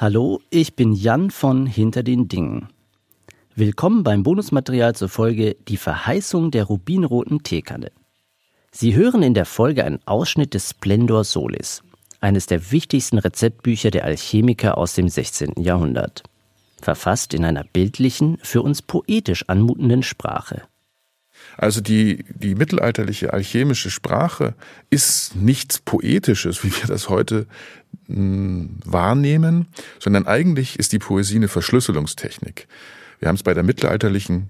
Hallo, ich bin Jan von Hinter den Dingen. Willkommen beim Bonusmaterial zur Folge Die Verheißung der rubinroten Teekanne. Sie hören in der Folge einen Ausschnitt des Splendor Solis, eines der wichtigsten Rezeptbücher der Alchemiker aus dem 16. Jahrhundert. Verfasst in einer bildlichen, für uns poetisch anmutenden Sprache. Also die, die mittelalterliche alchemische Sprache ist nichts Poetisches, wie wir das heute mh, hm, wahrnehmen, sondern eigentlich ist die Poesie eine Verschlüsselungstechnik. Wir haben es bei der mittelalterlichen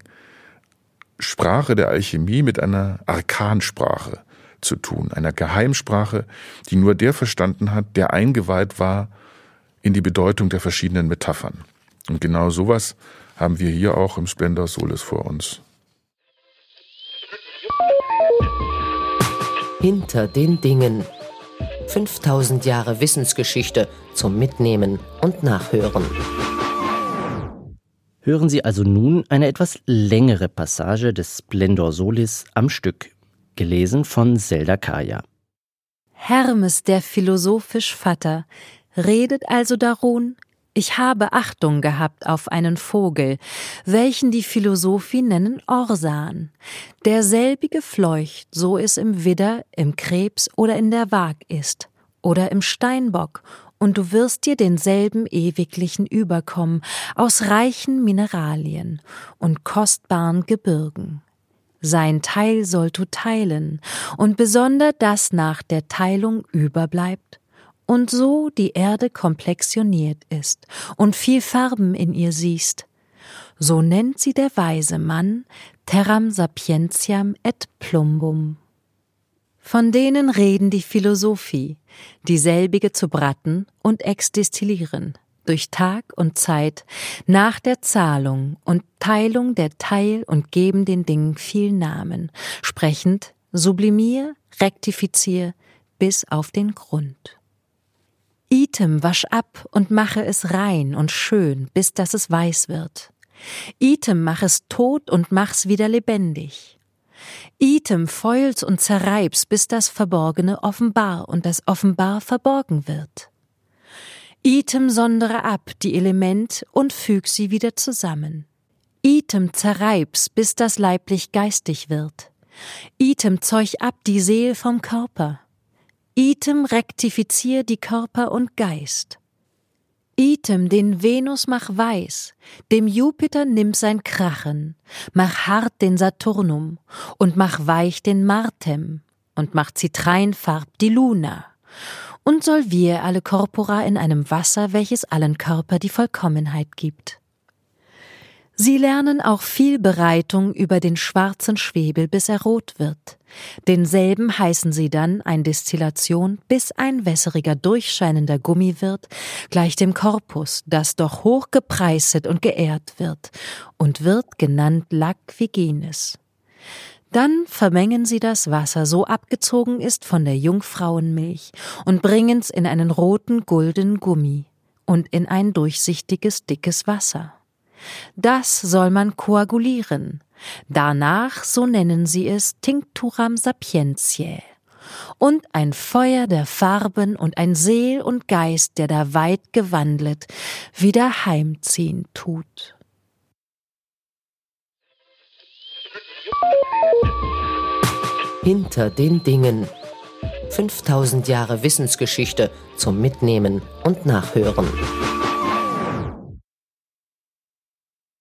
Sprache der Alchemie mit einer Arkansprache zu tun, einer Geheimsprache, die nur der verstanden hat, der eingeweiht war in die Bedeutung der verschiedenen Metaphern. Und genau sowas haben wir hier auch im Splendor Solis vor uns. Hinter den Dingen. 5000 Jahre Wissensgeschichte zum Mitnehmen und Nachhören. Hören Sie also nun eine etwas längere Passage des Splendor Solis am Stück, gelesen von Zelda Kaya. Hermes, der philosophisch Vater, redet also darun, ich habe Achtung gehabt auf einen Vogel, welchen die Philosophie nennen Orsan. Derselbige fleucht, so es im Widder, im Krebs oder in der Waag ist, oder im Steinbock, und du wirst dir denselben ewiglichen überkommen, aus reichen Mineralien und kostbaren Gebirgen. Sein Teil sollt du teilen, und besonder das nach der Teilung überbleibt, und so die Erde komplexioniert ist und viel Farben in ihr siehst, so nennt sie der weise Mann terram sapientiam et plumbum. Von denen reden die Philosophie, dieselbige zu bratten und exdestillieren, durch Tag und Zeit, nach der Zahlung und Teilung der Teil und geben den Dingen viel Namen, sprechend sublimier, rektifizier bis auf den Grund. Item wasch ab und mache es rein und schön, bis dass es weiß wird. Item mach es tot und mach's wieder lebendig. Item feul's und zerreib's, bis das Verborgene offenbar und das offenbar verborgen wird. Item sondere ab die Element und füg sie wieder zusammen. Item zerreib's, bis das leiblich geistig wird. Item zeug ab die Seel vom Körper. Item rektifizier die Körper und Geist. Item den Venus mach weiß, dem Jupiter nimm sein Krachen, mach hart den Saturnum und mach weich den Martem und mach zitreinfarb die Luna und soll wir alle Corpora in einem Wasser, welches allen Körper die Vollkommenheit gibt. Sie lernen auch viel Bereitung über den schwarzen Schwebel, bis er rot wird. Denselben heißen sie dann ein Destillation, bis ein wässeriger, durchscheinender Gummi wird, gleich dem Korpus, das doch hoch gepreiset und geehrt wird, und wird genannt Lac Vigenis. Dann vermengen sie das Wasser, so abgezogen ist von der Jungfrauenmilch, und bringen's in einen roten, gulden Gummi und in ein durchsichtiges, dickes Wasser. Das soll man koagulieren. Danach, so nennen sie es, Tincturam sapientiae. Und ein Feuer der Farben und ein Seel und Geist, der da weit gewandelt, wieder heimziehen tut. Hinter den Dingen. 5000 Jahre Wissensgeschichte zum Mitnehmen und Nachhören.